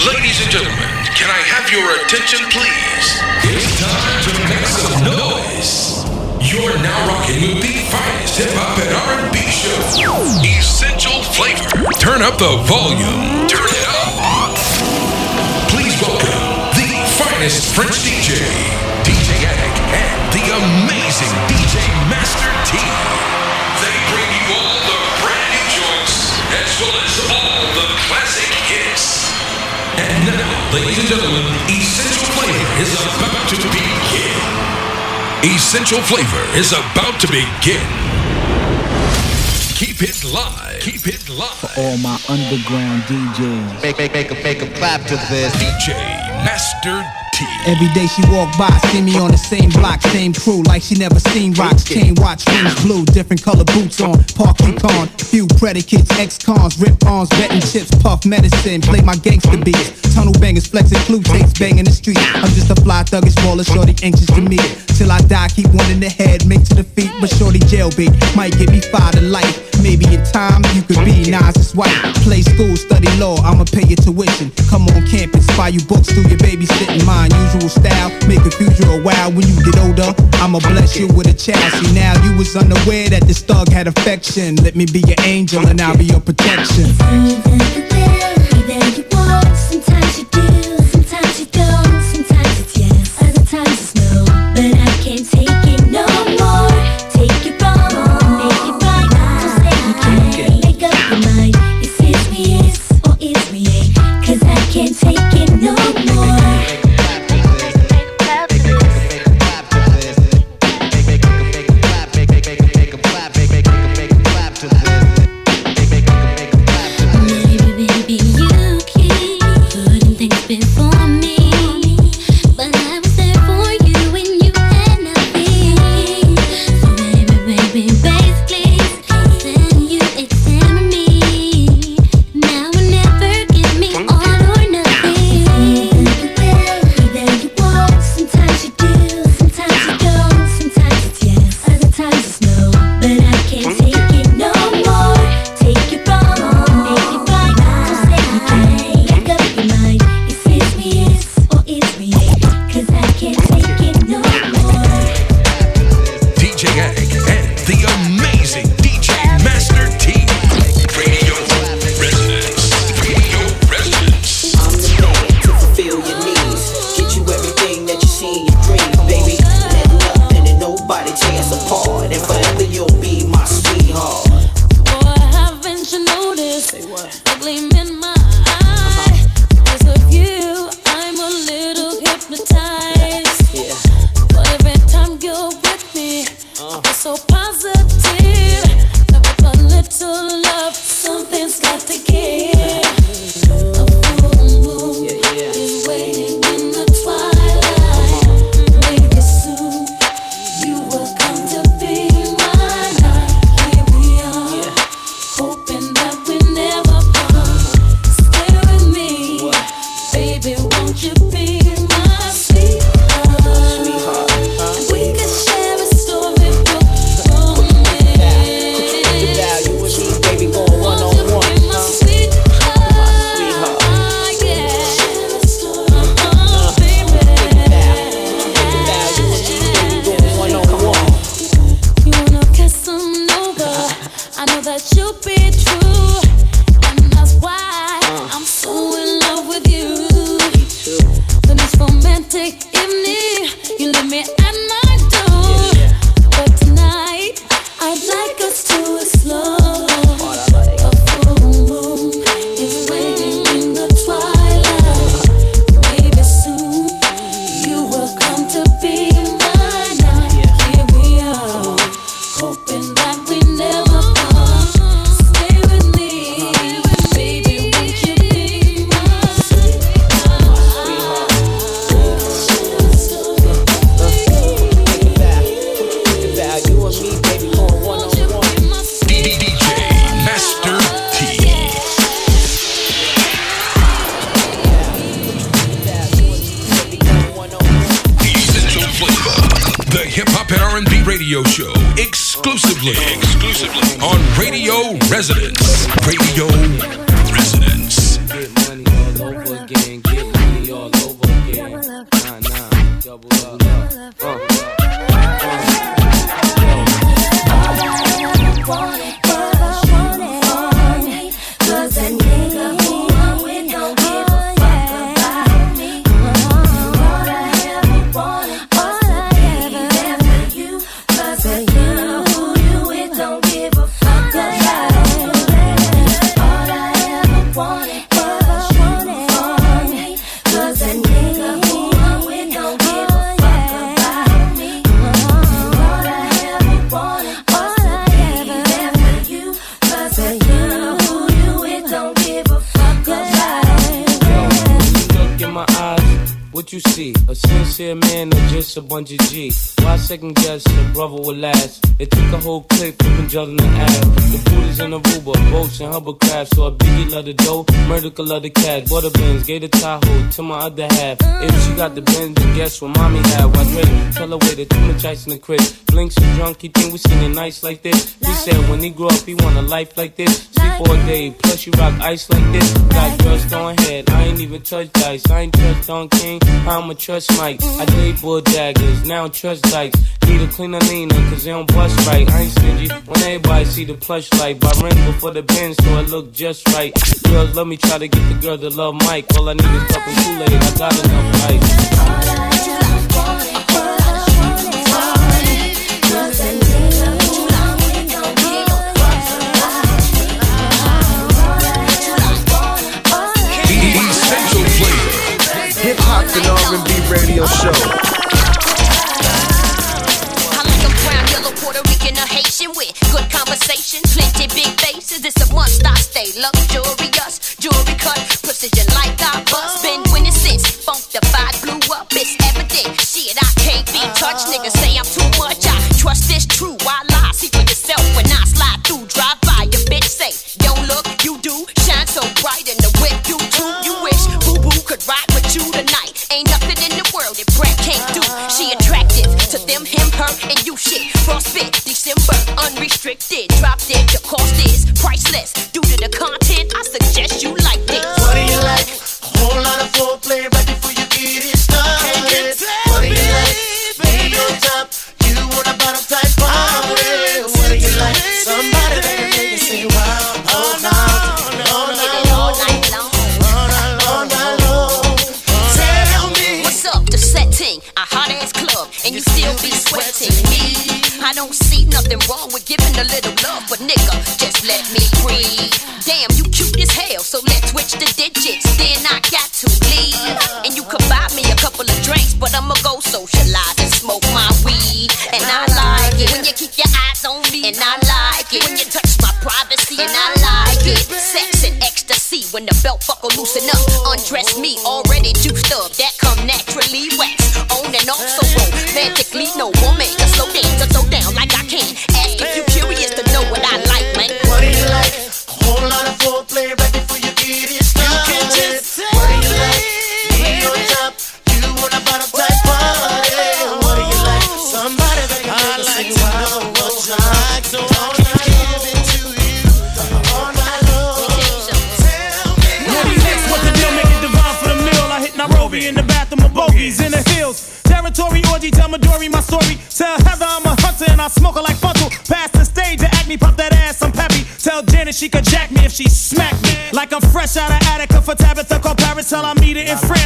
Ladies and gentlemen, can I have your attention, please? It's time to make some noise. You're now rocking with the finest hip hop and R&B show, Essential Flavor. Turn up the volume. Turn it up. Please welcome the finest French DJ, DJ Attic, and the amazing DJ Master T. They bring you all the brand new joints as well as all now, ladies and gentlemen, Essential Flavor is about to begin. Essential Flavor is about to begin. Keep it live. Keep it live. For all my underground DJs. Make, make, make, a, make a clap to this. DJ Master T. Every day she walk by, see me on the same block, same crew, like she never seen rocks. Chain watch, rings blue, different color boots on, park mm-hmm. con, few predicates, ex-cons, rip arms, betting chips, puff medicine, play my gangster mm-hmm. beats. Tunnel bangers, flexing clue tapes, mm-hmm. banging the street. I'm just a fly thuggish baller, shorty anxious to meet. Till I die, keep one in the head, make to the feet, but shorty jailbait might get me fired to life. Maybe in time you could be Nas's wife. Play school, study law, I'ma pay your tuition. Come on campus, buy you books, do your babysitting. My unusual style, future a while. When you get older, I'ma bless you with a child. See now you was unaware that this thug had affection. Let me be your angel and I'll be your protection. Sometimes you do, sometimes you don't, see? Sincere man or just a bunch of G? Why second guess the brother will last? It took a whole clip from Jordan the ass. The food is in Aruba, boats and hovercraft. So a biggie love the dough, murder love the cat. Butter beans, gave the Tahoe to my other half. If she got the Benz, then guess what mommy had? Why Drake tell her wait, too much ice in the crib. Blinks and drunk, he think we seen it nice like this. He said when he grew up, he want a life like this. Sleep all day, plus you rock ice like this. Got girls throwing head, I ain't even touch dice. I ain't trust Don King, I'ma trust Mike. I mm-hmm. date bull daggers, now trust dikes. Need a cleaner Nina, cause they don't bust right. I ain't stingy when everybody see the plush light. By ring before the bin, so it look just right. Girls love me, try to get the girl to love Mike. All I need is cup Kool-Aid, I got enough ice. Hip hop and R&B radio show. I like a brown, yellow, Puerto Rican, or Haitian with good conversation, plenty big faces. It's a must I stay luxurious, jewelry cut, precision like I bust. Been winning since funk funkified blew up. It's evident, shit I can't be touched. Niggas her, and you shit. Frostbit, December, unrestricted. Drop dead, the cost is priceless. Due to the content, I suggest you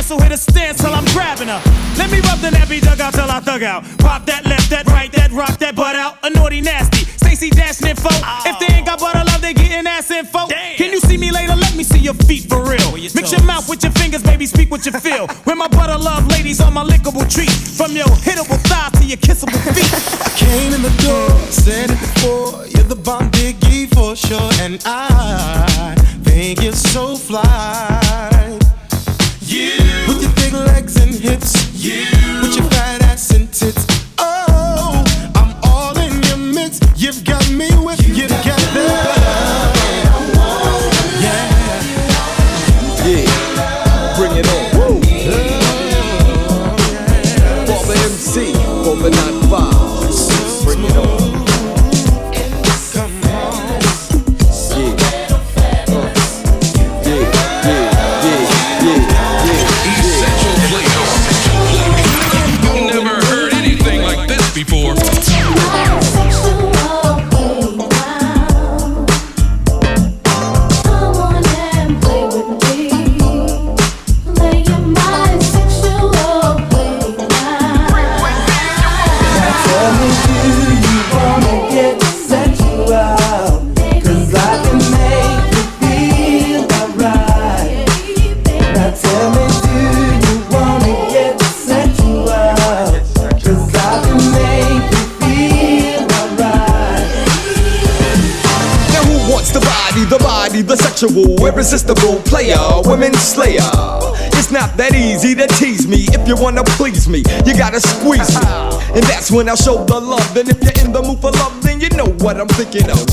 So hit a stance till I'm grabbing her. Let me rub the nappy dug out till I thug out. Pop that left, that right, that rock, that butt out. A naughty nasty. Stacy Dash info. If they ain't got butter love, they getting ass info. Can you see me later? Let me see your feet for real. Mix your mouth with your fingers, baby, speak what you feel. When my butter love ladies on my lickable treat. From your hittable thigh me, you gotta squeeze me. And that's when I show the love. And if you're in the mood for love, then you know what I'm thinking of.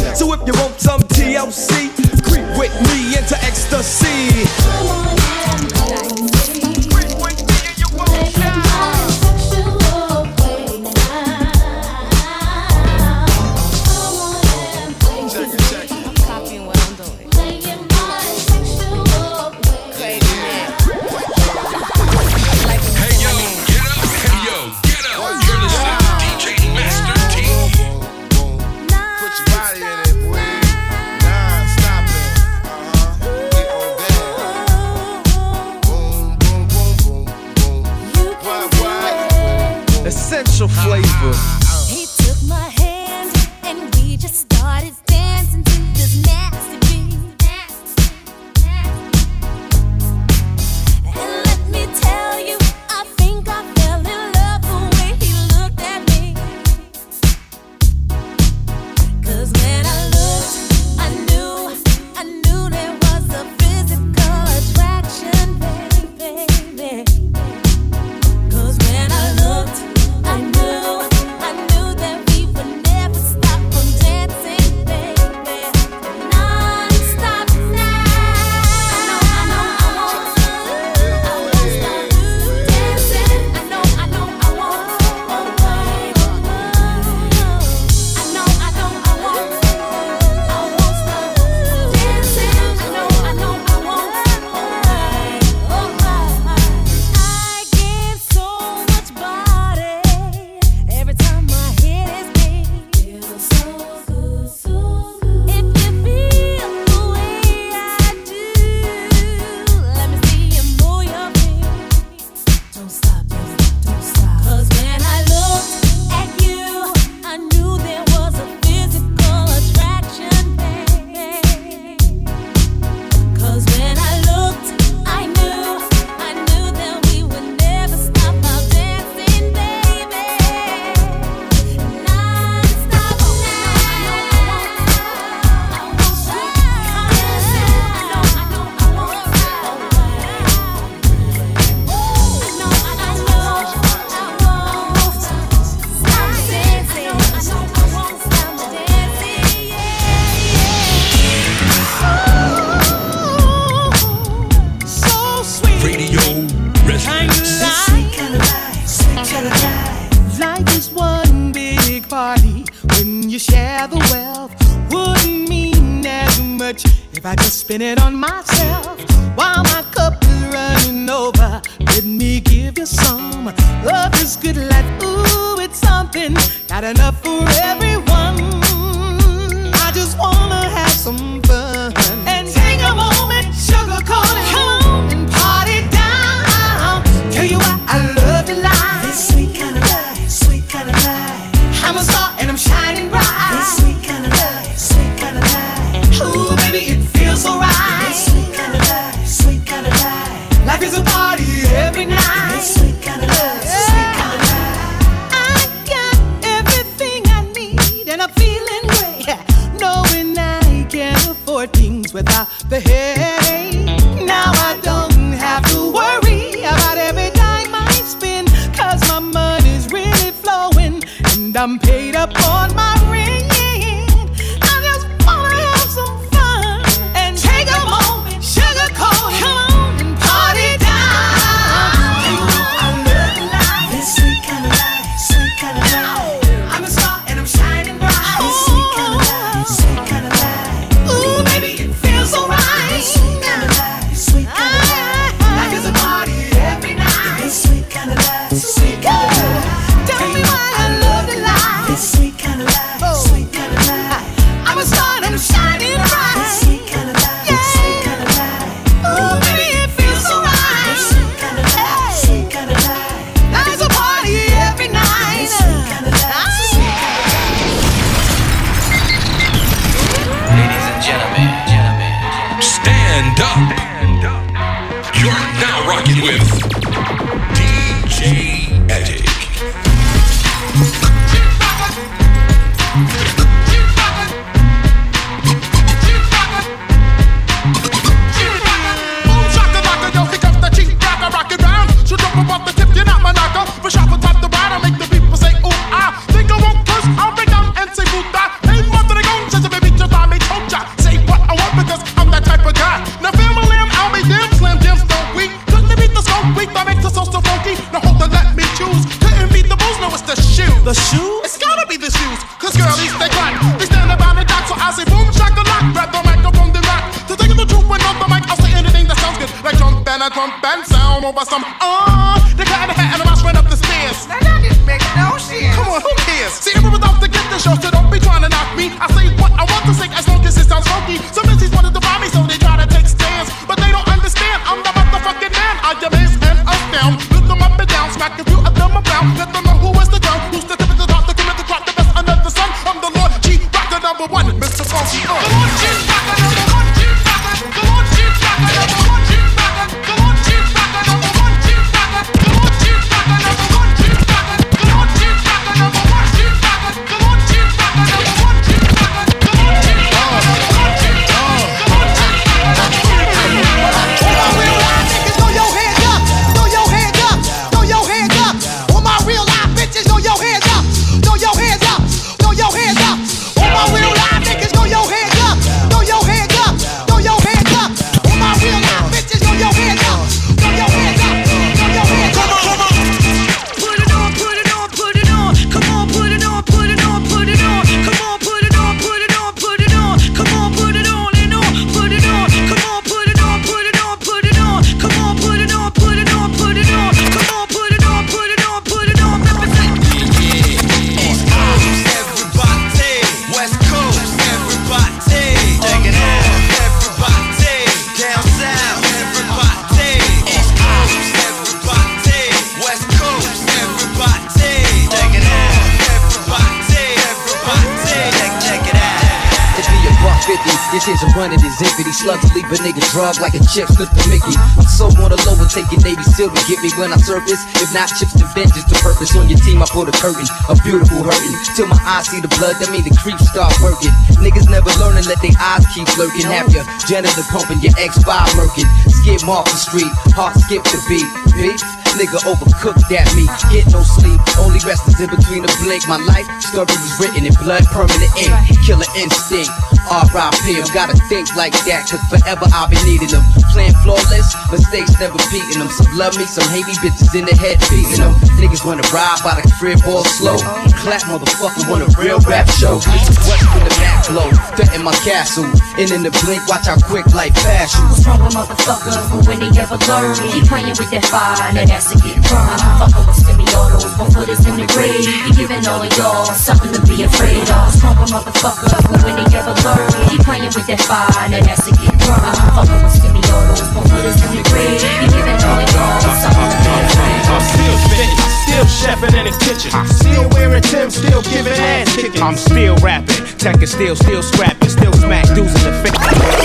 Like a chip slip to Mickey. I'm so on the low taking Navy SEAL to get me when I surface. If not, chips to vengeance the purpose. On your team, I pull the curtain, a beautiful hurting. Till my eyes see the blood, that mean the creeps start working. Niggas never learn and let their eyes keep lurking. Have your janitor pumping, your ex-5 murking. Skip off the street, heart skip the beat. Beef? Nigga overcooked at me. Get no sleep, only rest is in between the blink. My life story was written in blood, permanent ink. Killer instinct. R.I.P. Gotta think like that, cause forever I'll be needing them. Playing flawless, mistakes never beating them. Some love me, some hate me, bitches in the head beating them. Niggas wanna ride by the crib all slow. Clap motherfucker want a real rap show. What's when the back blow. Threaten my castle. And in the blink, watch how quick life pass you. What's wrong with motherfuckers? But when they ever learn, keep playing with that fire, now that's a get burned. Fucking with semi-autos, one foot is in the grave. He giving all of y'all something to be afraid of. What's wrong with motherfuckers? But when they ever learn, keep playing with that fire, now that's a get burned. Fucking with semi-autos, one foot the grave. He giving all of y'all something to be afraid of. I'm still spitting, still chefing in the kitchen. Still wearing Tim, still giving ass kicking. I'm still rapping, tech is still, still scrapping, still smack dudes in the face.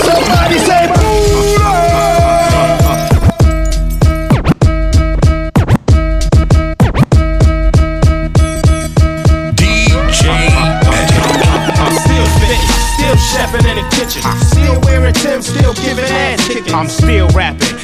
Somebody say I'm I'm still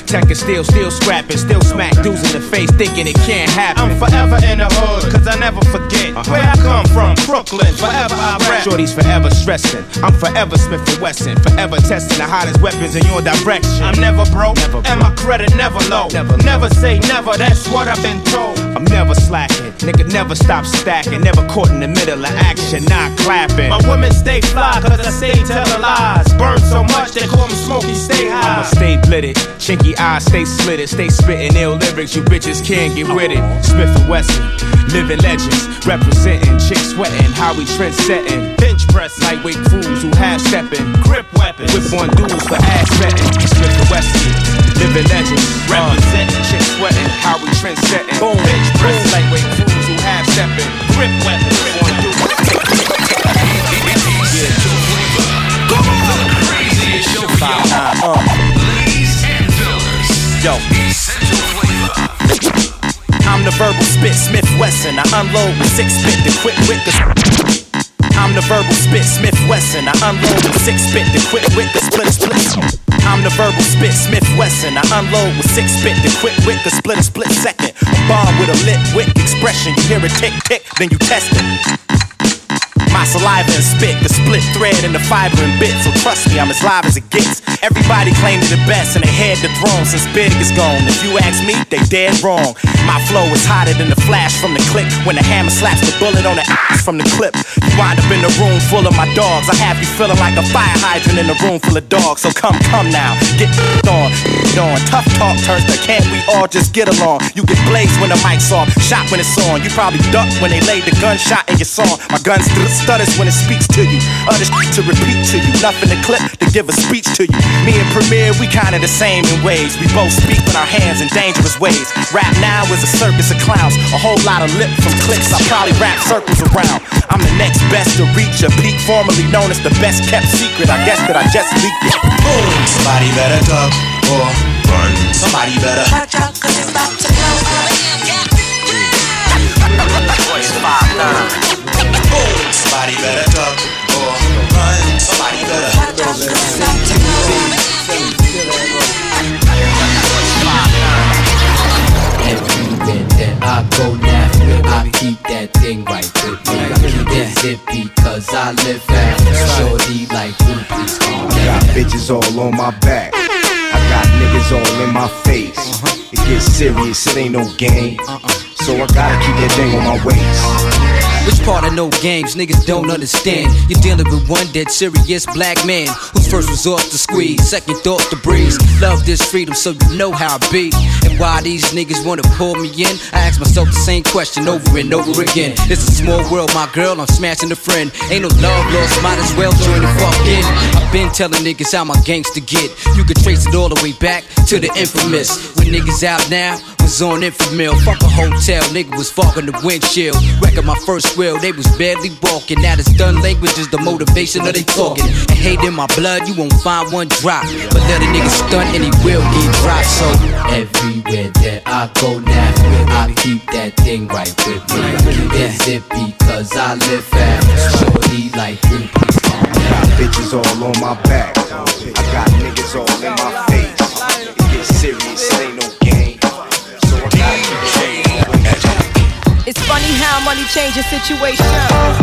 tech is still, still scrapping, still smack dudes in the face, thinking it can't happen. I'm forever in the hood, cause I never forget uh-huh. where I come from. Brooklyn, forever I rap. Shorty's forever stressing. I'm forever Smith and Wesson, forever testing the hottest weapons in your direction. I'm never broke, never and my credit never low. Never, never say never, that's what I've been told. I'm never slacking, nigga never stop stacking, never caught in the middle of action, not clapping. My women stay fly, cause I stay telling lies. Burn so much, they call me Smokey, stay high. I'ma stay blitted, chinky eyes, stay slitted, stay spitting ill lyrics, you bitches can't get with it. Smith and Wesson, living legends, representing, chicks sweating, how we trend setting. Bench press, lightweight fools who half stepping, grip weapons, whip on dudes for ass betting. Smith and Wesson, living legends, representing, chicks sweating, how we trend setting. Boom, bench press, lightweight fools who half stepping, grip weapons, whip on dudes. Yo. I'm the verbal spit, Smith Wesson. I unload with six spit to quit with the. I'm the verbal spit, Smith Wesson. I unload with six spit to quit with the split split. I'm the verbal spit, Smith Wesson. I unload with six spit to quit with the split split second. A bomb with a lit wick expression. You hear it tick tick, then you test it. My saliva and spit, the split thread and the fiber and bit. So trust me, I'm as live as it gets. Everybody claimed it the best and they had the throne since Big is gone. If you ask me, they dead wrong. My flow is hotter than the flash from the click when the hammer slaps the bullet on the ass from the clip. You wind up in a room full of my dogs. I have you feeling like a fire hydrant in a room full of dogs. So come, come now, get on. On. Tough talk turns to can't we all just get along? You get blazed when the mic's off, shot when it's on. You probably duck when they laid the gunshot in your song. My gun st- stutters when it speaks to you. Other shit to repeat to you. Nothing to clip to give a speech to you. Me and Premier, we kinda the same in ways. We both speak with our hands in dangerous ways. Rap now is a circus of clowns. A whole lot of lip from clicks. I probably wrap circles around. I'm the next best to reach a peak, formerly known as the best kept secret. I guess that I just leaked it. Boom! Somebody better duck or run. Somebody better. Watch out, cause it's about to blow up. Somebody better duck or run. Somebody better. Watch out, cause it's about to blow up. I go now, I keep that thing right with me. I keep that zippy cause I live fast. Shorty like, ooh, please calm Got bitches all on my back. I got niggas all in my face. It gets serious, it ain't no game. So I gotta keep that thing on my waist. Which part of no games niggas don't understand? You're dealing with one dead serious black man first resort to squeeze, second thought to breeze. Love this freedom so you know how I be. And why these niggas wanna pull me in? I ask myself the same question over and over again. It's a small world, my girl, I'm smashing a friend. Ain't no love lost, might as well join the fuck in. I've been telling niggas how my gangster get. You can trace it all the way back to the infamous. When niggas out now, was on infamil. Fuck a hotel, nigga was fogging the windshield. Wrecking my first wheel, they was barely walking. Now this done language is the motivation of they talking. And hate in my blood, you won't find one drop. But let a nigga stunt and he will get dropped. So everywhere that I go now, I keep that thing right with me. I keep that zippy cause I live fast. Shorty like, ooh, please calm Got bitches all on my back. I got niggas all in funny how money changes situation.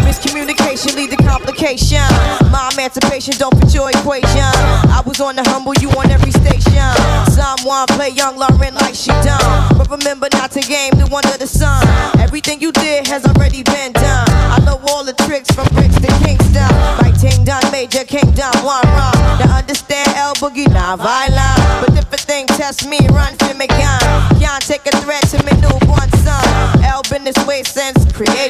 Miscommunication lead to complication. My emancipation don't fit your equation. I was on the humble, you on every station. Someone play young Lauryn like she done. But remember not to game the one of the sun. Everything you did has already been done. I know all the tricks from bricks to Kingston. My ting done major kingdom, one wrong. Now understand L Boogie, not violent. But if a thing test me, run for me gun.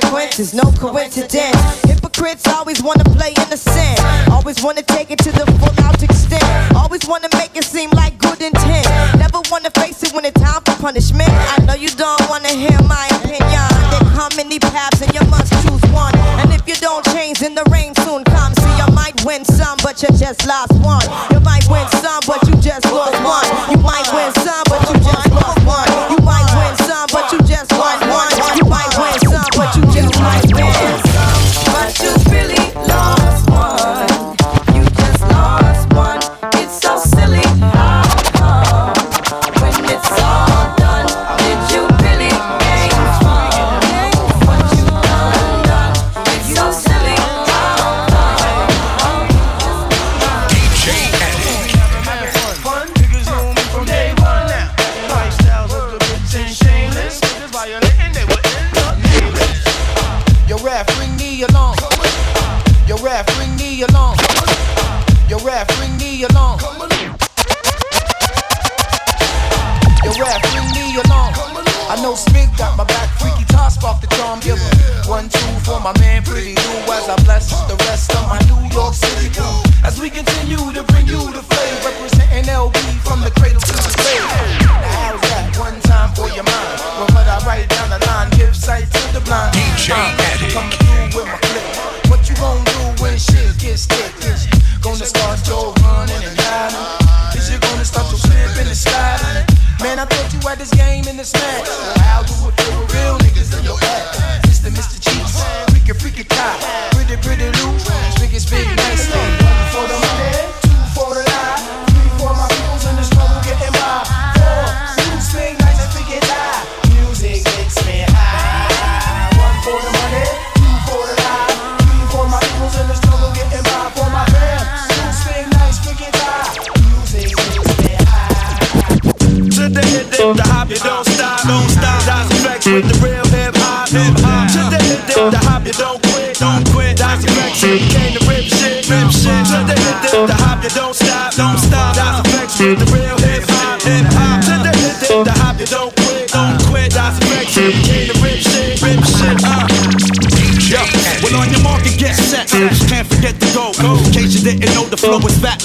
Consequences, no coincidence. Hypocrites always wanna play innocent. Always wanna take it to the full out extent. Always wanna make it seem like good intent. Never wanna face it when it's time for punishment. I know you don't wanna hear my opinion. There come many paths and you must choose one. And if you don't change, then the rain soon comes. See, you might win some, but you just lost one.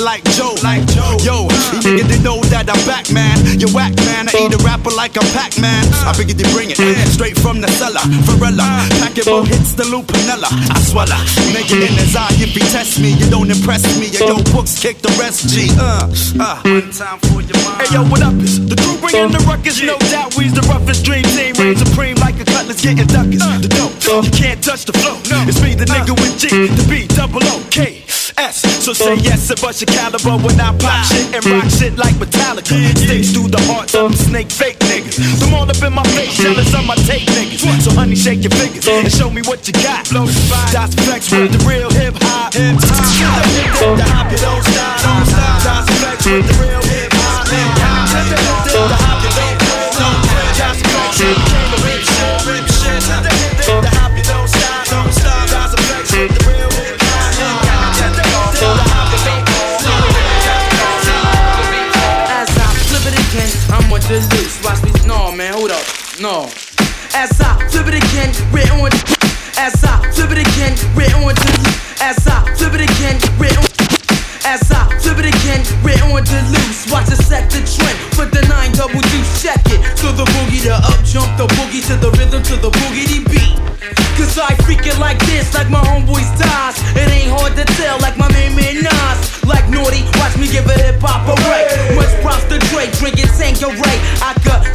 Like Joe. Like Joe. Yo, you niggas didn't know that I'm back, man. You whack, man. I eat a rapper like a Pac-Man. I figured you bring it straight from the cellar. Varela, packet more hits the loop, Lupinella. I swallow. Nigga in his eye, if he test me, you don't impress me. Yo, yo books kick the rest, G. Uh, uh. One time for your mind. Hey, yo, what up? Is the crew bringing the ruckus? No doubt, we's the roughest dream team. Reign supreme like a cutlass getting duckers. The dope, you can't touch the flow. It's me, the nigga with G, the B, double O, K, S. So say yes and bust your caliber when I pop shit and rock shit like Metallica. Sticks through the hearts of them snake fake niggas. Them all up in my face, jealous of my take niggas. So honey, shake your fingers and show me what you got. That's flex with the real hip hop. Hip hop. The hop, don't stop, don't stop. That's flex with the real no. As I flip it again, we're on. As I flip it again, we're on. As I flip it again, we're on. As I flip it again, we're on the loose. Watch it set the trend for the nine double deuce. Check it to the boogie, the up jump, the boogie to the rhythm, to the boogity beat. Cause I freak it like this, like my homeboys dies. It ain't hard to tell,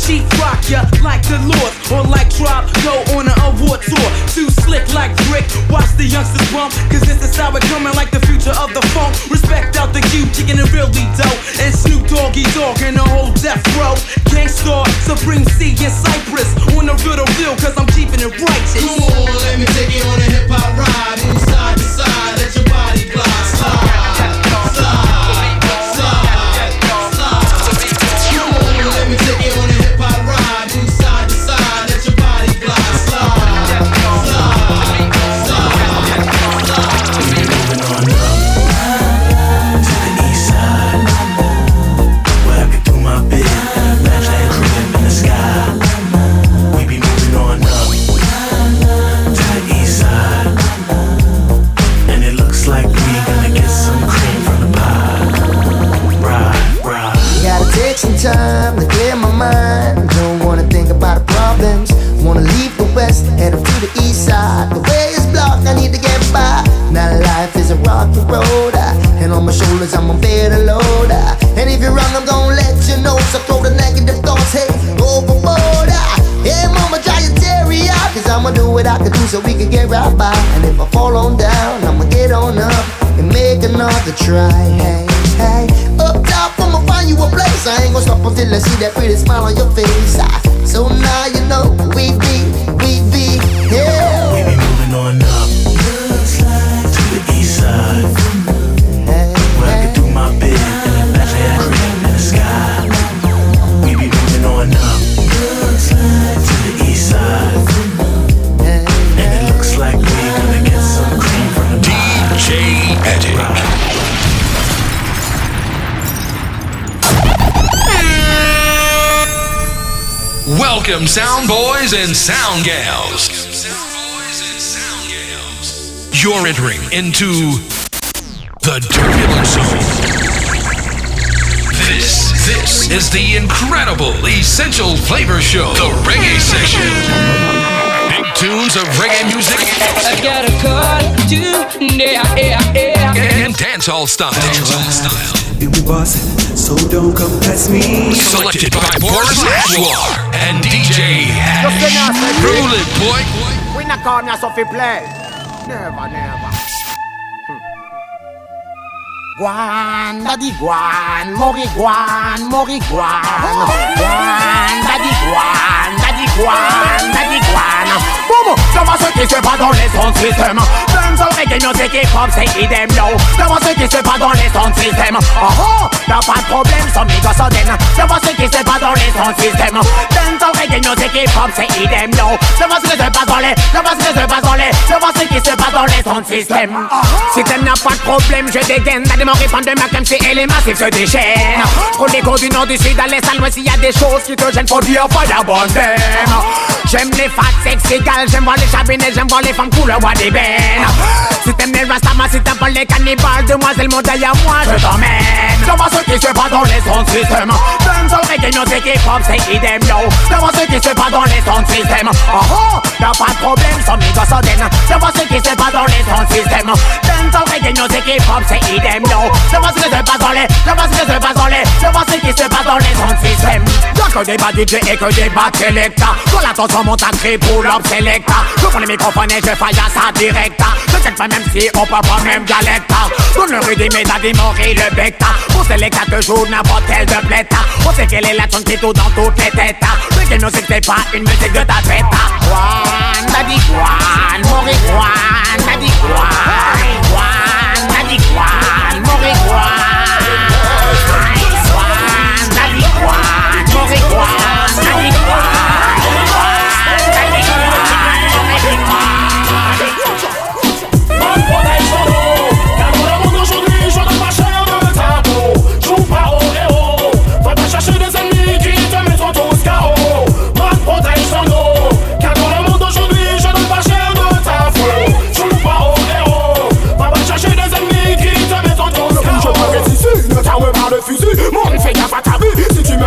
cheap rock ya like the Lord, or like Trop, go on an award tour. Too slick like Brick, watch the youngsters bump. Cause this is how it coming like the future of the funk. Respect out the Q, chicken and really dope. And Snoop Doggy Dogg and the whole death row. Gang Starr, Supreme C and Cypress. On the to real, cause I'm keeping it righteous. Come on, let me take you on a hip hop ride. The east side. The way is blocked, I need to get by. Now life is a rocky road. ah, And on my shoulders, I'm a of load. ah. And if you're wrong, I'm gonna let you know. So throw the negative thoughts, hey, overboard. ah. Hey, mama, try your terry out. Cause I'ma do what I can do so we can get right by. And if I fall on down, I'ma get on up and make another try. Hey, hey, up top, I'ma find you a place. I ain't gonna stop until I see that pretty smile on your face. So now you know we be, we Welcome, sound boys and sound gals. You're entering into the turbulent zone. This, this is the incredible Essential Flavor Show, the Reggae Session. Big tunes of reggae music I got a call to yeah, yeah, yeah. and dancehall style. You be bossing, so don't come test me. Selected by Boris Ashwar and DJ You see me, I say, Hash. Roll it, boy. We not call me a Sophie play. Never, never. Guan, daddy guan, mori guan, mori guan. Guan, daddy guan, daddy guan, daddy guan. Boum, savoir ce qui se passe dans les sons système. Dancehall reggae music hip hop c'est idem yo. Savoir ce qui se passe dans les sons système. Oh oh, y'a pas de problème, son nigga so den. Savoir ce qui se passe dans les sons système. Dancehall reggae music hip hop c'est idem yo. Savoir ce qui se passe dans les, savoir ce qui se passe dans les, savoir ce qui se passe dans les sons système. T'aimes n'a pas de problème, je dégaine. T'as des morts de ma comme et les massifs se déchaînent. Pour les cours du nord, du sud, à l'est, à l'ouest, s'il y a des choses qui te gênent, faut dire fire. J'aime les fat sex égales, j'aime voir les chabinets, j'aime voir les femmes couleur bois d'ébène. Si t'aimes les rastamas, si t'aimes pas les cannibales, demoiselle montagne à moi, je t'emmène. Savoir ce qui se passe dans les sons système. Dancehall, reggae, music, hip hop, c'est idem, yo. Savoir ce qui se passe dans les sons système. Oh oh, y'a pas de problème, son nigga so den. Savoir ce qui se passe dans les sons système. Dancehall, reggae, music, hip hop, c'est idem, yo. Savoir ce qui se passe dans les, savoir ce qui se passe dans les, savoir ce qui se passe dans les sons système. Y'a que des bas DJ et que des bas selecta. Quand l'attention monte à cri pour l'op selecta. Je prends les microphones et je faille à ça directa. Check pas même si on parle pas même dialecta. Donne le rythme et t'as démoré le becta. Pour selecta que joue n'importe quel de pleta. On sait quelle est la tune qui tourne dans toutes les têtes. Reggae music c'est pas une musique de ta tête. Guan, daddy guan, mori guan, daddy guan. Guan, daddy guan, mori guan. Guan, daddy guan, mori guan, daddy guan.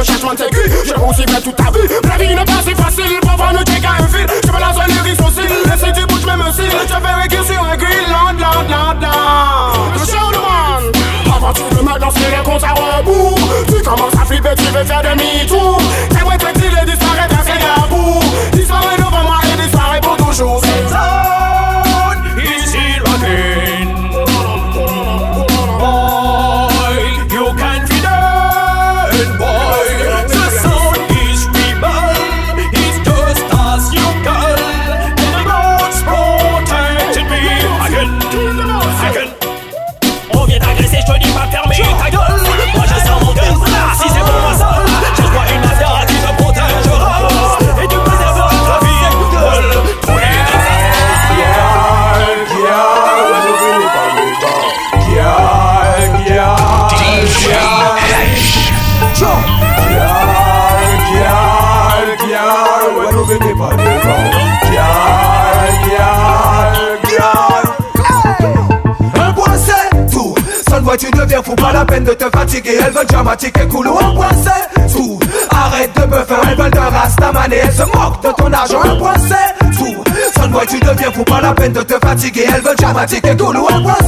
Me cherches, moi t'aiguille. Je aussi bien toute ta vie. La vie n'est pas si facile. Parfois, ne t'es qu'à un fil. Je me lance les risques aussi. Et si tu bouges, même si je fais sur un grill. Lord, lord, lord, lord. The show the man. Avant tu veux me lancer les comptes à rebours Tu commences à flipper, tu veux faire demi-tour pas la peine de te fatiguer. Elles veulent dramatique et cool. C'est tout. Arrête de me faire, elles veulent de rastaman et elles se moquent de ton argent. Tout. Seule moi tu deviens fou, pas la peine de te fatiguer. Elles veulent dramatique et cool.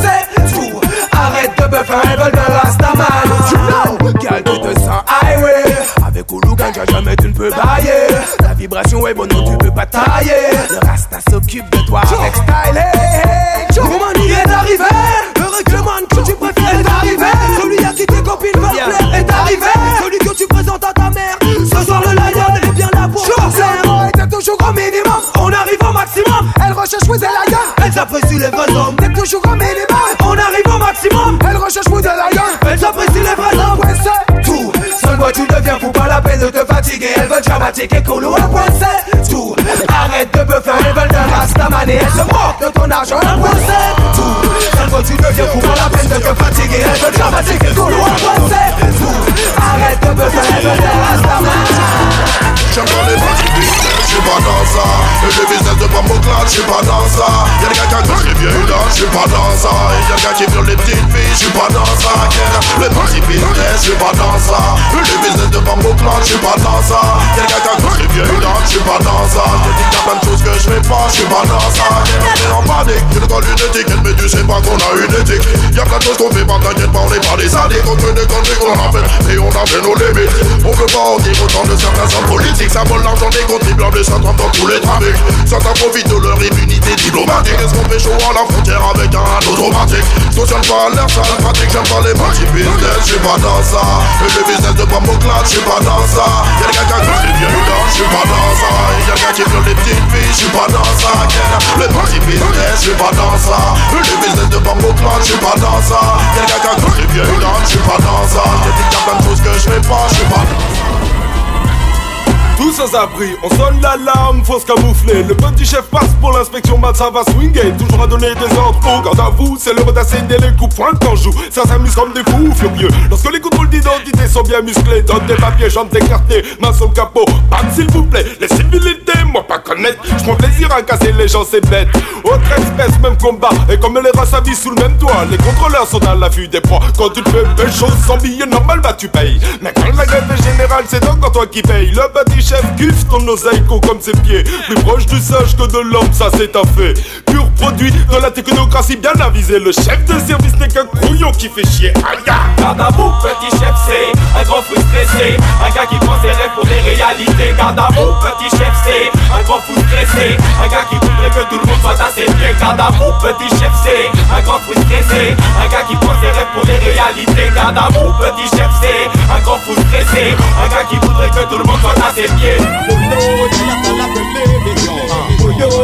C'est tout. Arrête de me faire, elles veulent de rastaman. Tu know, girl, tu te highway. Avec Oulu Ganja, jamais tu ne peux bailler. La vibration est bonne, non, tu peux pas tailler. Le rasta s'occupe de toi avec style. Hey, hey, recherche vous des lions. Elle apprécient les vrais hommes. T'es toujours au minimum. On arrive au maximum. Elle recherche vous des lions. Elle apprécient les vrais hommes. Ouais, c'est tout. Seul moi tu deviens fou, pas la peine de te fatiguer. Elles veulent dramatique et cool. Point c'est tout. Arrête de me faire, elles veulent de rastaman et elles se moquent de ton argent. Point c'est tout. Seul moi tu deviens fou, pas la peine de te fatiguer. Elles veulent dramatique et cool. Point c'est tout. Arrête de me faire, elles veulent de rastaman. J'aime pas les parties je pas dans ça Et le business de Bambo Clan, je suis pas dans ça. Y'a des gars qui accrochent les vieilles là, je suis pas dans ça. Et y'a des gars qui violent les petites filles, je suis pas dans ça. Le party business, je suis pas dans ça. Et le business de Bambo Clan, je suis pas dans ça. Y'a des gars qui accrochent les vieilles là, je je suis pas dans ça. Je dis qu'il plein de choses que je fais pas, je suis pas dans ça. J'ai en panique, tu colles une étiquette Mais tu sais pas qu'on a une éthique. Y'a plein de choses qu'on fait pas, t'inquiète pas, on est pas des sadiques. On fait des conneries qu'on fait Et on a fait nos limites On peut pas en dire autant de certains hommes politiques Ça vole l'argent des contribuables et ça trempe dans tous les trafics Certains profitent de leur immunité diplomatique. Est-ce qu'on fait chaud à la frontière avec un automatique? Cautionne pas l'air sale, pratique, j'aime pas les multi-business Je suis pas dans ça. Et le business de pommes au clat, je suis pas dans ça. Y'a des gars qui ont des vieux gars, je suis pas dans ça. Y'a des gars qui violent les petites filles, je suis pas dans ça. Le multi-business, je suis pas dans ça. Et le business de pommes au clat, je suis pas dans ça. Y'a des gars qui ont des vieux gars, je suis pas dans ça. Y'a des gars plein de choses que je fais pas, je suis pas Tous sans abri, on sonne l'alarme, faut se camoufler. Le petit chef passe pour l'inspection, mat ça va swinguer. Toujours à donner des ordres au garde à vous. C'est l'heure d'asséner les coups points quand joue. Ça s'amuse comme des fous furieux. Lorsque les contrôles d'identité sont bien musclés, donne des papiers, jambes écartées, main sur le capot. Bam, s'il vous plaît, les civilités, moi pas connaître. Je plaisir à casser les gens, c'est bête. Autre espèce, même combat. Et comme les races vivent sous le même toit, les contrôleurs sont à l'affût des proies. Quand tu te fais belle chose sans billet normal, bah tu payes. Mais quand la grève est générale, c'est donc toi qui paye. Le petit chef kiffe ton oseille comme ses pieds. Plus proche du sage que de l'homme, ça c'est un fait. Pur produit de la technocratie bien avisé. Le chef de service n'est qu'un couillon qui fait chier. Aïe Garde à vous, petit chef, c'est un grand fou stressé. Un gars qui prend ses rêves pour des réalités. Garde à vous, petit chef, c'est un grand fou stressé. Un gars qui voudrait que tout le monde soit à ses pieds. Garde à vous, petit chef, c'est un grand fou stressé. Un gars qui prend ses rêves pour des réalités. Garde à vous, petit chef, c'est un grand fou stressé. Un gars qui voudrait que tout le monde soit à ses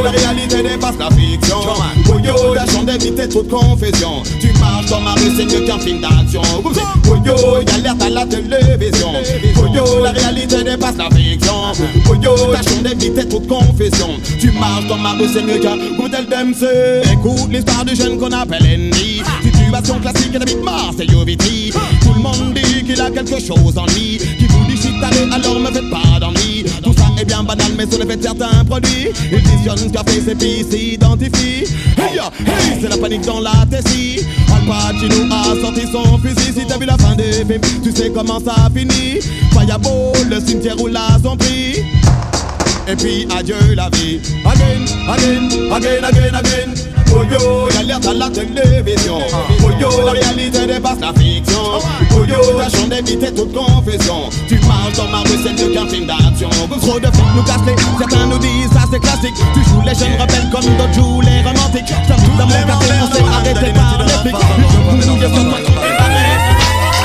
la réalité dépasse la fiction. Boyo, la chambre d'éviter trop de confession. Tu marches dans ma rue, c'est mieux qu'un film d'action. Boyo, alerte à la télévision. Boyo, la réalité dépasse la fiction. Boyo, la chambre d'éviter trop de confession. Tu marches dans ma rue, c'est mieux qu'un cocktail d'MC. Écoute l'histoire du jeune qu'on appelle Andy. Situation classique et David Mars et Yovitri. Tout le monde dit qu'il a quelque chose en lui. Qui vous dit shit, allez, alors me faites pas d'ennui. Est bien banal, mais sur le fait de certains produits. Ils visionnent fait, c'est puis s'identifient. Hey, hey, c'est la panique dans la tessie. Al Pacino a sorti son fusil. Si t'as vu la fin des films, tu sais comment ça finit. Fireball, le cimetière à son prix. Et puis adieu la vie. Again, again, again, again, again. Oh yo, l'alerte à la télévision. Oh yo, la réalité dépasse la fiction. Oh yo, tâchons d'éviter toute confession. Tu marches dans ma rue, c'est mieux qu'un film d'action. Trop de films nous cassent les, certains nous disent ça c'est classique. Tu joues les jeunes rebelles comme d'autres jouent les romantiques. J'avoue dans mon quartier, on s'est arrêté par les flics. Nous nous sur toi qu'on est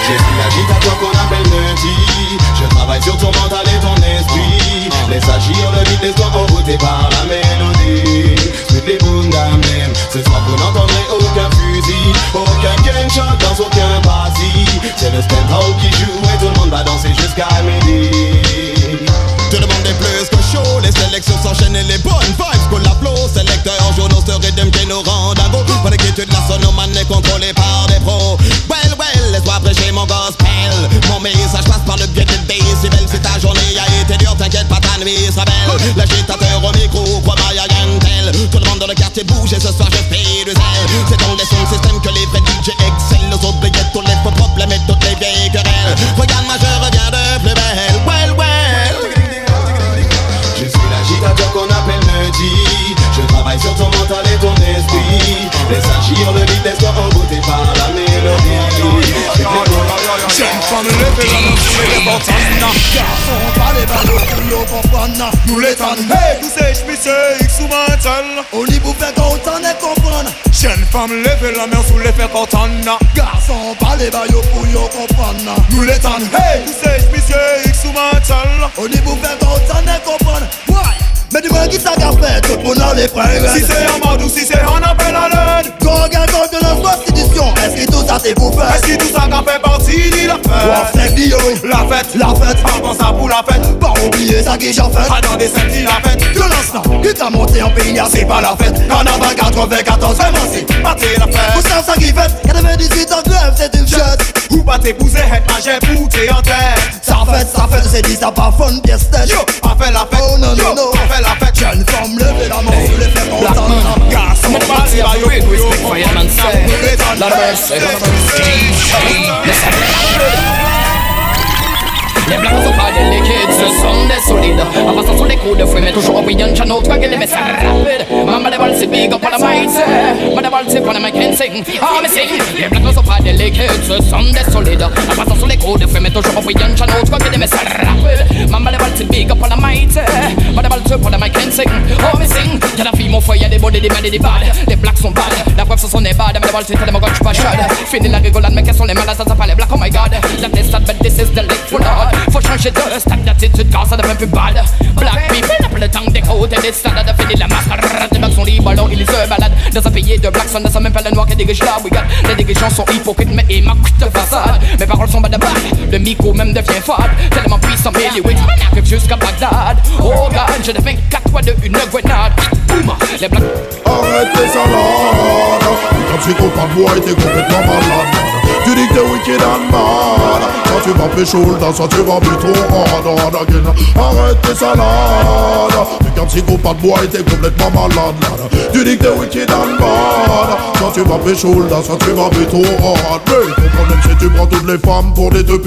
J'ai pris l'agitateur qu'on appelle Nutty Je travaille sur ton mental et ton esprit Laisse agir le vide, laisse-toi envoûter par la mélodie Toutes les Ce soir vous n'entendrez aucun fusil Aucun gunshot dans aucun passy C'est le stand qui joue et tout le monde va danser jusqu'à midi Tout le monde est plus que chaud, les sélections s'enchaînent et les bonnes vibes qu'on l'applaud. Sélecteur, journaux se rédèment qui nous rendent à go. Pas d'inquiétude, la sonomane est contrôlée par des pros. Well, well, laisse-moi prêcher mon gospel. Mon message passe par le biais des décibels. Si ta journée a été dure, t'inquiète pas, ta nuit sera belle. L'agitateur au micro, crois-moi, y'a Tout le monde dans le quartier bouge et ce soir je fais du zèle. C'est dans des sons système que les vrais DJ excellent. Nos autres billets, tous les faux problèmes et toutes les vieilles querelles. Regarde-moi, je reviens de plus belle. Well, well. Je suis l'agitateur qu'on appelle Nutty Je travaille sur ton mental et ton levée la main sur les bottines Garçon pas les ballots pour yo comprendre Nous les tannes Hey, vous savez, je suis X ou mental On y bouffe quand on est comprendre. Jeune femme levée la main sous l'effet cortana. Garçon pas les ballots pour yo comprendre. Nous les tannes Hey, vous savez, je suis X ou mental On y bouffe quand on est comprendre Ouais mais dis-moi qui ça qu'a fait, tout le monde a les frères. Si c'est en mode ou si c'est en appel à l'aide Quand regarde compte de la constitution Est-ce que tout ça c'est pour faire? Est-ce que tout ça qu'a fait partie de la Wow, fête c'est dit oui La fête, La fête avant ça pour la fête. Pas oublier ça qui j'en fait Attendez, c'est qui la fête? Violence là, qui t'a monté en pays, c'est pas la fête. Carnaval 94, vraiment c'est Battez la fête. Vous savez ça qui fait 98 en grève, c'est une fête Ou pas t'épouser, être manger, pour t'es en terre Ça fait, ça fait, c'est dit ça pas fun, pièce tête. Yo, pas fait la fête. Oh non, Yo, non, non. pas fait la fête Jeune femme, levez la main, les faites entendre Garçon, pas les baillots, With respect for your man say. La mercy Les blacks sont pas des liquides ce sont des solides. En passant sur les coups de fouet, mais toujours en brillant, channel, toi qui les mets rapide. Balle, big up on the mic, Maman de balle, c'est pour la mic and sing. Ah, mais sing. Les blacks ne sont pas délicats, ce sont des solides. En passant sur les coups de fouet, mais toujours en brillant, channel, toi qui les mets rapide. Maman de balle, c'est big up on the mic, Maman de balle, c'est pour la mic and sing. Sing. Y'a la fille, mon foyer, des body, des bad. Les blacks sont bad. Preuve, ce sont des bad. Mais de balle, c'est tellement gauche, pas chaude. Fini la rigolade, mais quels sont les malades, ça s'appelle les blacks, oh my god. La test, but this is the lick for Lord. Faut changer de style d'attitude, car ça devient plus bad. Black people, après le temps et des stades, de finir la mascarade. Les blacks sont libres, alors ils se baladent. Dans un pays de blacks, on ne sait même pas le noir qui dirige là, we got. Les dirigeants sont hypocrites, mais ils manquent de façade. Mes paroles sont bas de balle, le micro même devient fade. Tellement puissant, mais les wits, man arrive jusqu'à Bagdad. Oh god, je deviens 4 fois de une grenade. Boum, les blacks. Arrête tes salades Quand tu comprends et t'es complètement malade Tu dis que t'es wicked and mad. Quand tu vas pécho le dans tu vas plus trop hard. Arrête tes salades. Tu comprends le bois et t'es complètement malade. Lad. Tu dis que t'es wicked and mad. Quand tu vas pécho le dans tu vas plus trop hard. Mais ton problème c'est tu prends toutes les femmes pour des deux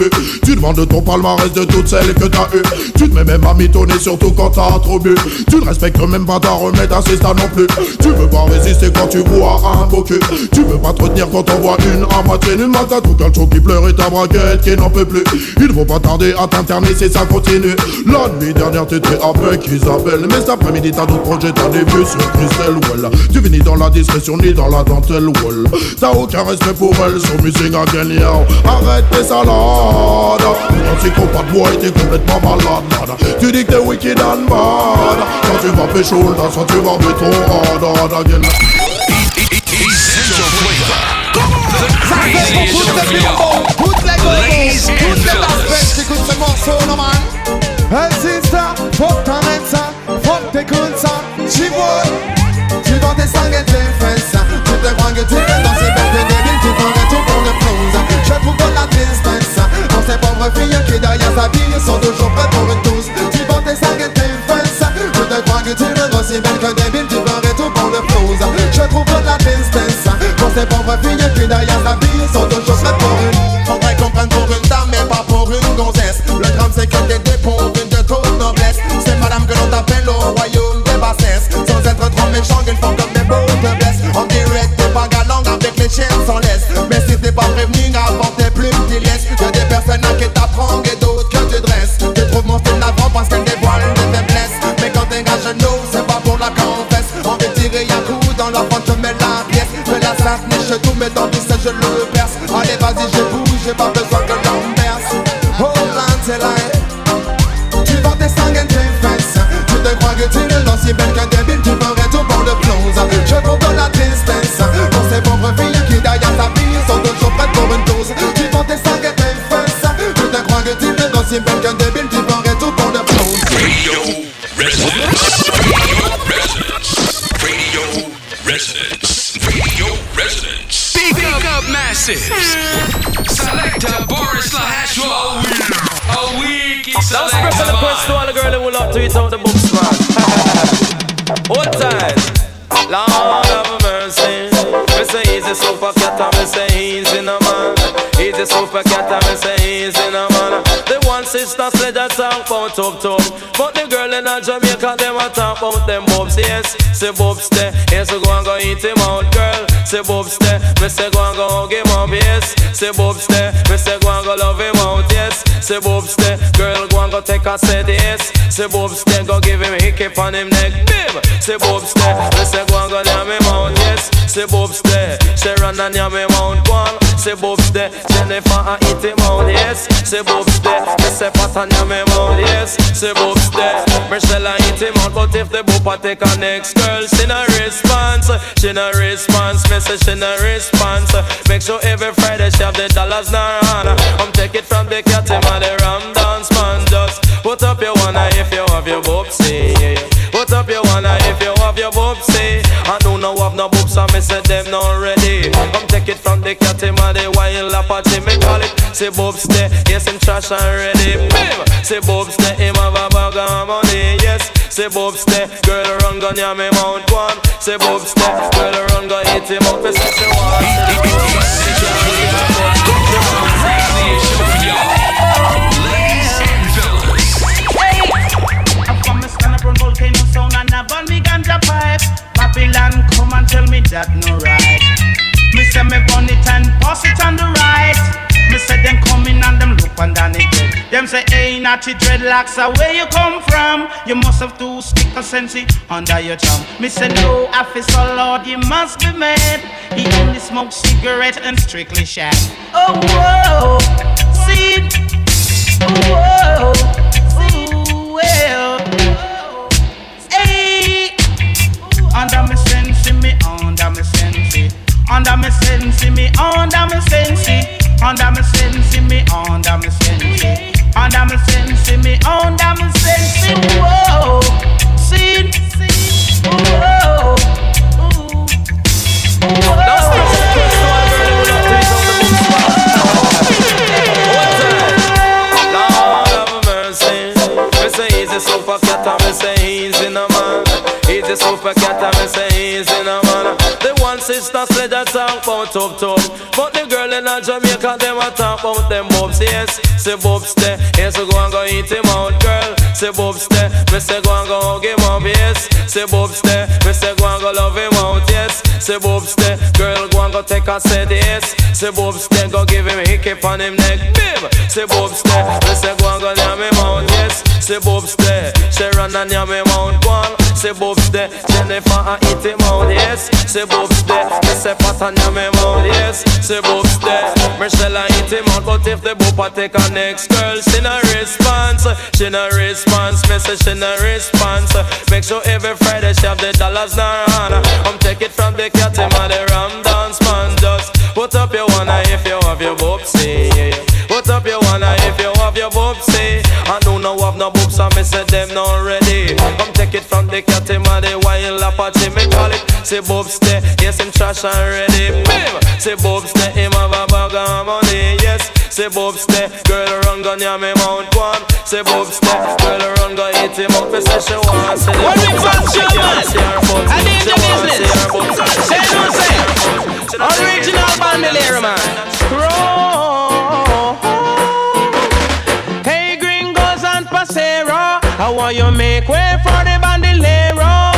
Tu demandes ton palmarès de toutes celles que t'as eu Tu te mets même à mitonner surtout quand t'as trop bu. Tu ne respectes même pas ta remède stades non plus. Tu veux pas résister quand tu vois un beau cul. Tu veux pas te retenir quand on voit une à moitié d'une matin Tout calcio qui pleure et ta braquette qui n'en peut plus. Il faut pas tarder à t'interner si ça continue. La nuit dernière t'étais avec Isabelle. Mais cet après-midi t'as d'autres projets, t'as des vues sur Christelle Well. Tu finis dans la discrétion ni dans la dentelle Well. T'as aucun respect pour elle, so missing again yo Arrête tes salades. De bois et t'es complètement malade. Tu dis que t'es wicked and bad Quand tu vas pécho dans tu vas flavor. Ça fait beaucoup de bureaux, toutes les gogos, toutes les aspects qui écoutent ce morceau, non man. Hey sister, fuck ta ça, fuck t'écoutes ça, she boy Tu vends tes sangs et tes fesses, tu te crois que tu es dans ces bêtes de débile, tu ferais tout pour le close Je trouve de la distance, dans ces pauvres filles qui derrière sa vie sont toujours prêtes pour une touche Tu vends tes sangs et tes fesses, tu te crois que tu es aussi belle que débile, tu ferais tout pour le close Je trouve de la distance, dans ces pauvres filles qui derrière sa vie sont toujours laisse Mais si t'es pas prévenu avant t'es plus t'y laisses Y'a des personnes à qui t'apprends et d'autres que tu dresses. Tu trouves mon style navrant parce qu'elle dévoile des faiblesses. Mais quand t'es à genoux c'est pas pour la confesse. On veut tirer un coup dans la fente je mets la pièce. Fais la sainte tout mais dans ça je le perce. Allez vas-y je bouge j'ai pas besoin tu es l'ancien belle qu'un débile Tu ferais tout pour le close Radio Residence. Radio Residence. Radio Residence. Radio Residence. Big up massive. Selector Boris Lahashua. A week Now spread the request to all the girls who love to eat out the books, man. Hold tight. Lord have mercy. Me say he's a super cat and me say A super cat me say he's in a man. The one sister said that talk about tough tough. But the girl in a Jamaica, them a talk about them bobs, yes. Say bobs there, yes, go and go eat him out, girl. Say bobs there, me say go and go hug him up, yes. Say bobs there, me say go and go love him out, yes. Say bobs there, girl go and go take a set, yes. Say bobs there, go give him a hiccup on him neck, bim. Say bobs there, me say go and go yam him out, yes. Say bobs there, say run and yam him out, go on. Say bobs there, Jennifer and eat him out, yes. Say bobs there, me say pat and yam him out, yes. Say bobs there, Michelle and eat him out, but if the boopa take a next girl, she no response, she no response, me say she no response. Make sure every Friday she have the dollars now on. I'm take it from the cat him and the ram dance man. Just put up your eye if you have your boobsy. Put up your eye if you have your boobsy. I do no have no boobs, so me say them not ready. Come take it from the cat, him and the wild apache. Me call it, say boobs there, yes, him trash and ready. Bim! Say boobs there, him have a bag of money, yes. Say boobs there, girl run gun, yeah, me mount one. Say boobs there, girl run gun, hit him up, he say she want. Volcano Babylon come and tell me that no right. Me say me run it and pass it on the right. Me say them coming and them look and down it. Them say, hey, naughty dreadlocks, uh, where you come from? You must have two stick of sense under your tongue. Me say, no, officer, Lord, you must be mad. He only smokes cigarette and strictly shag. Oh, whoa, see, oh, whoa. Under me sensi, me under me sensi, under me sensi, me under me sensi, under me sensi, me under me sensi. Whoa, see, whoa, Lord have mercy. Me say he's a super cat me say in a man. He's a super cat me say in a man. The one sister said that talk about up top, but the girl in Jamaica them a talk about them bobs. Yes, say bobs there. Yes, so go and go eat him out, girl. Say bobs there. Me say go and go hug him up. Yes, say bobs there. Me say go and go love him out. Yes, say bobs there. Girl go and go take a set. Yes, say bobs there. Go give him a hickey on him neck. Bim. Say bobs there. Me say go and go yam him out. Yes, say bobs there. Sharon and yam him out. Go on. Say bobs there. Jennifer and eat him out. Yes, say bobs there. Me say pat and yam him out. Yes, bobs there. Michelle and eat him out. But if the boopa take a next girl, she no response. She no response. Me say she no response. Make sure every Friday she have the dollars in her hand. Come take it from the cat him and the ram dance man. Just put up your one if you have your boobsy. Put up your eye if you have your boobsy. I do no have no boobs, so me say them not ready. Come take it from the cat him and the wild Apache. Me call it say boobs there. Yes, him trash and ready. Bim. Say boobs there. Him have a bag of money. Yes. Say boobs there. Girl run gun ya me mount one. Say boobs there. Girl run go eat him up. Me say she want see the we boobs. She can't man, see her boobs. I need the business. boobs. Say no say. Original bandolero man. Hey, how want you make way for the bandolero?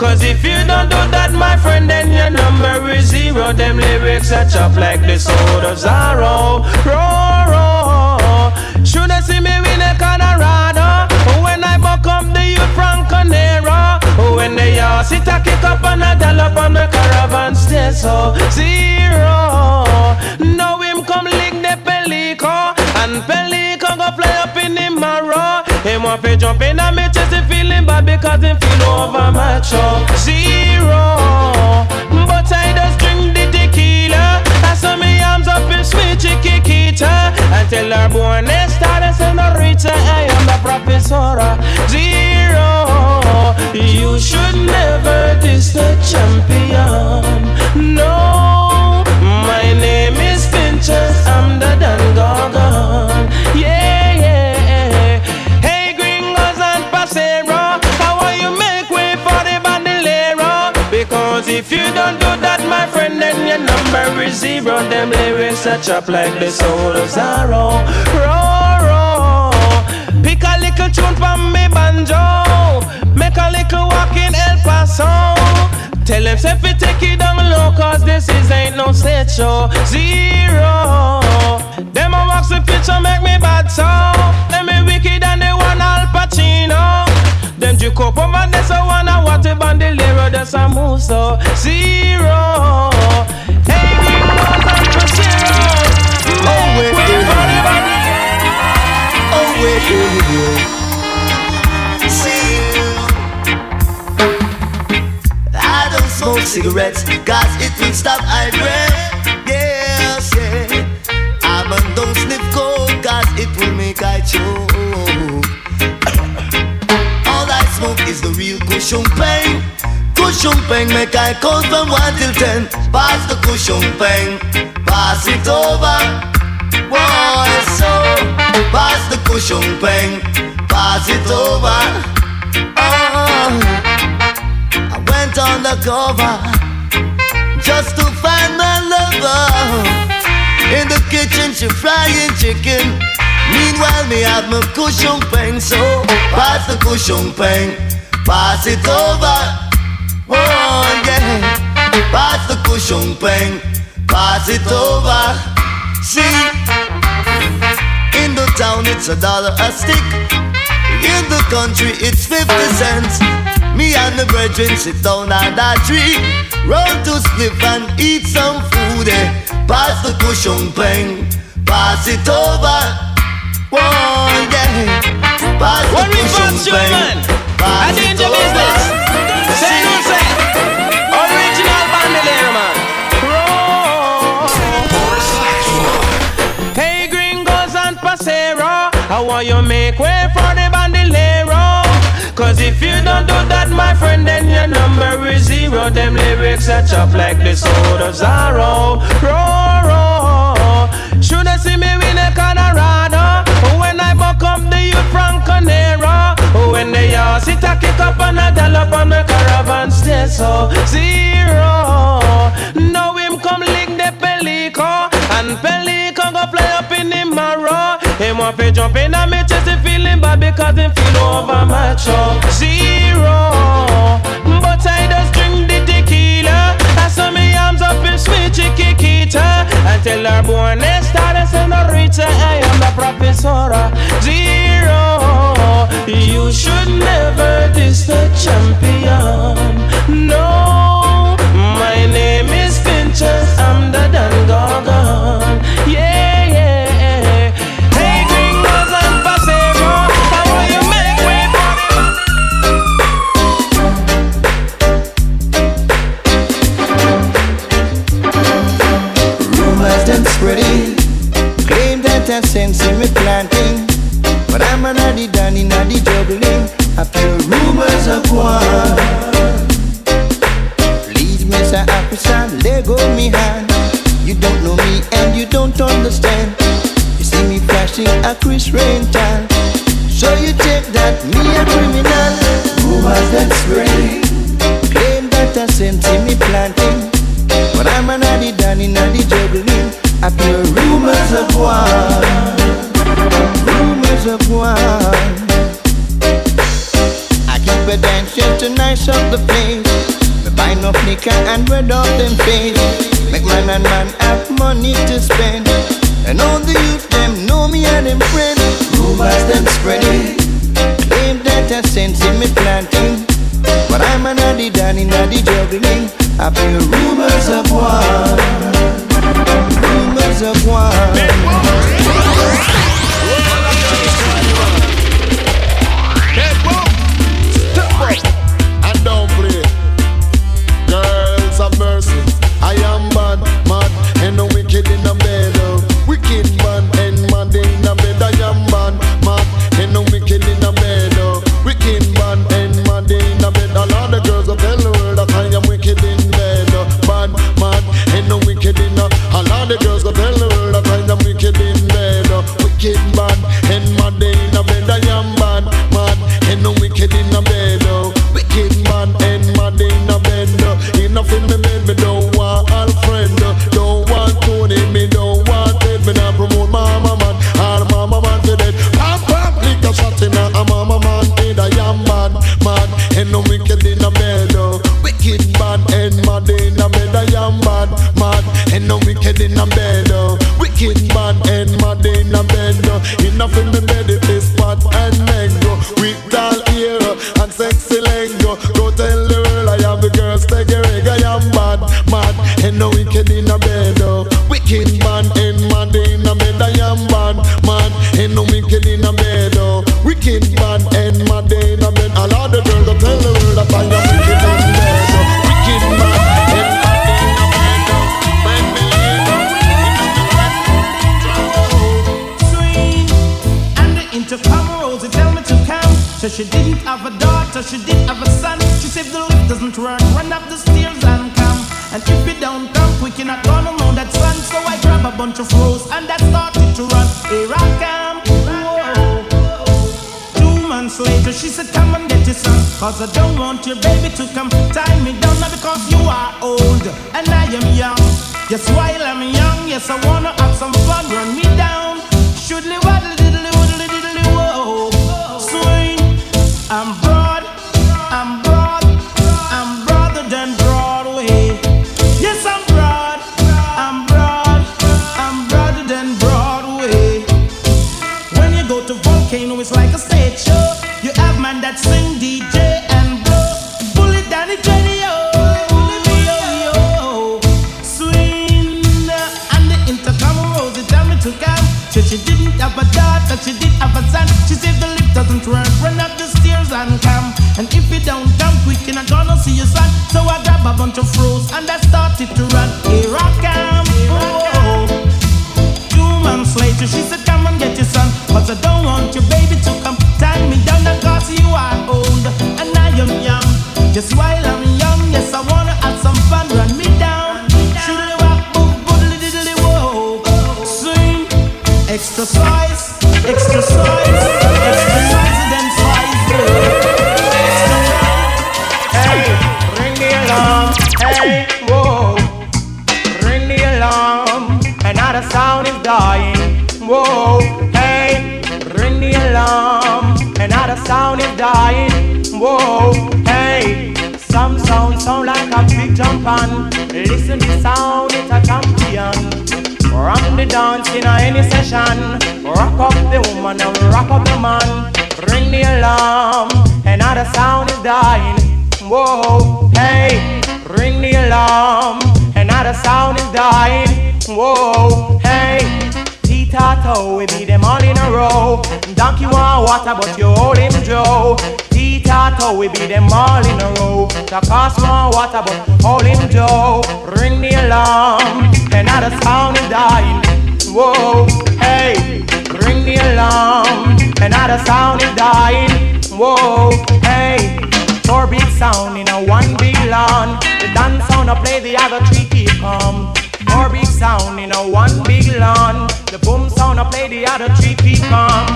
Cause if you don't do that, my friend, then your number is zero. Them lyrics are chopped like the sword of Zorro. Roro. Should I see me win a Colorado? When I buck up the youth from Conero. When they all sit a kick up and a dollop on the caravan stay so zero. Now him come lick the pelico and pelico go fly up him want to jump in and me chest him feeling bad because him feel over macho zero. But I just drink the tequila. I saw me arms up in sweet chiquita until her born started senorita. I am the professora zero. You should never diss the champion. No, my name is Fincher. I'm the Dan Gorgon. If you don't do that, my friend, then your number is zero. Them lyrics are chopped like the soul of Zorro. Roro. Pick a little tune from me banjo. Make a little walk in El Paso. Tell them say fi take it down low Cause this is ain't no stage show Zero Them a wax the picture make me bad so Them me wicked and they want Al Pacino Them juke up over there so wanna what a bandolero That's a move so Zero. Hey, bring those up for zero. Oh, make way for the Oh, wait, See, I don't smoke cigarettes, cause it will stop Cushion pain make I count from 1 till 10. Pass the cushion pain, pass it over. Boy, so pass the cushion pain, pass it over. Oh, ah, I went on the cover just to find my lover. In the kitchen, she frying chicken. Meanwhile, me have my cushion pain, so pass the cushion pain, pass it over. Oh yeah. Pass the cushion pen, pass it over. See, in the town it's a dollar a stick. In the country it's 50 cents. Me and the brethren sit down and a tree, run to sniff and eat some food. Eh. Pass the cushion pen, pass it over. Oh, yeah. Pass the cushion pen, pass it over. See, don't do that, my friend, then your number is zero. Them lyrics are chop like the sword of Zorro. Roar, roar. Should I see me win a Colorado? When I buck up the youth from Conero. When they all sit, a kick up and a gallop on the caravan stay so zero. Now him come lick the pelico, and pelico go play up in him marrow. Him want to jump in on me chest, he feeling bad because him feel over macho. una buenas tardes, señorita. I am the professor. Zero. You should know. Hold him Joe. Ring the alarm. Another sound is dying. Whoa, hey, ring the alarm. Another sound is dying. Whoa, hey. Four big sound in a one big lawn. The dance sound play, the other three keep calm. Four big sound in a one big lawn. The boom sound I play, the other three keep calm.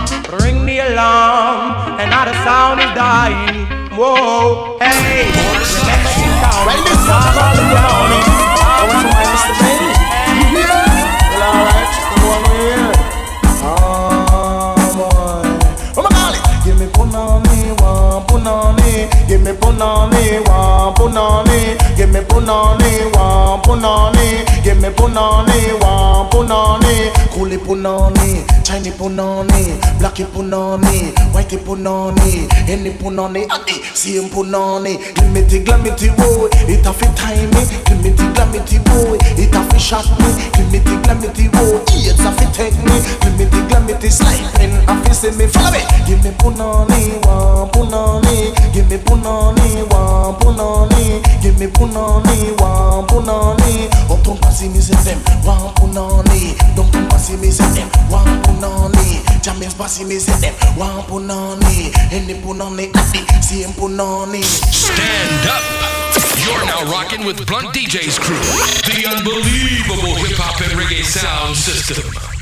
Ring the alarm, another sound is dying. Whoa, hey, Right this time punani, one punani. Give me punani, one punani. Give me punani, one punani. Coolie punani, Chinese punani, blacky punani, whitey punani, any punani, adi, same punani. Glimity, glamity boy, it a fit time me. Glimity, glamity boy, it a fit shot me. Glimity, glamity boy, it's a fit take me. Glimity, glamity slide, and a fit see me follow me. Give me punani, one punani. Give me punani, one punani. Give me punani, one punani. Up to passy me say them, one punani. Don't passy me say them, one punani. Jamaica passy me say them, one punani. Any punani, adi, same punani. Stand up. You're now rocking with Blunt DJ's crew, the unbelievable hip hop and reggae sound system.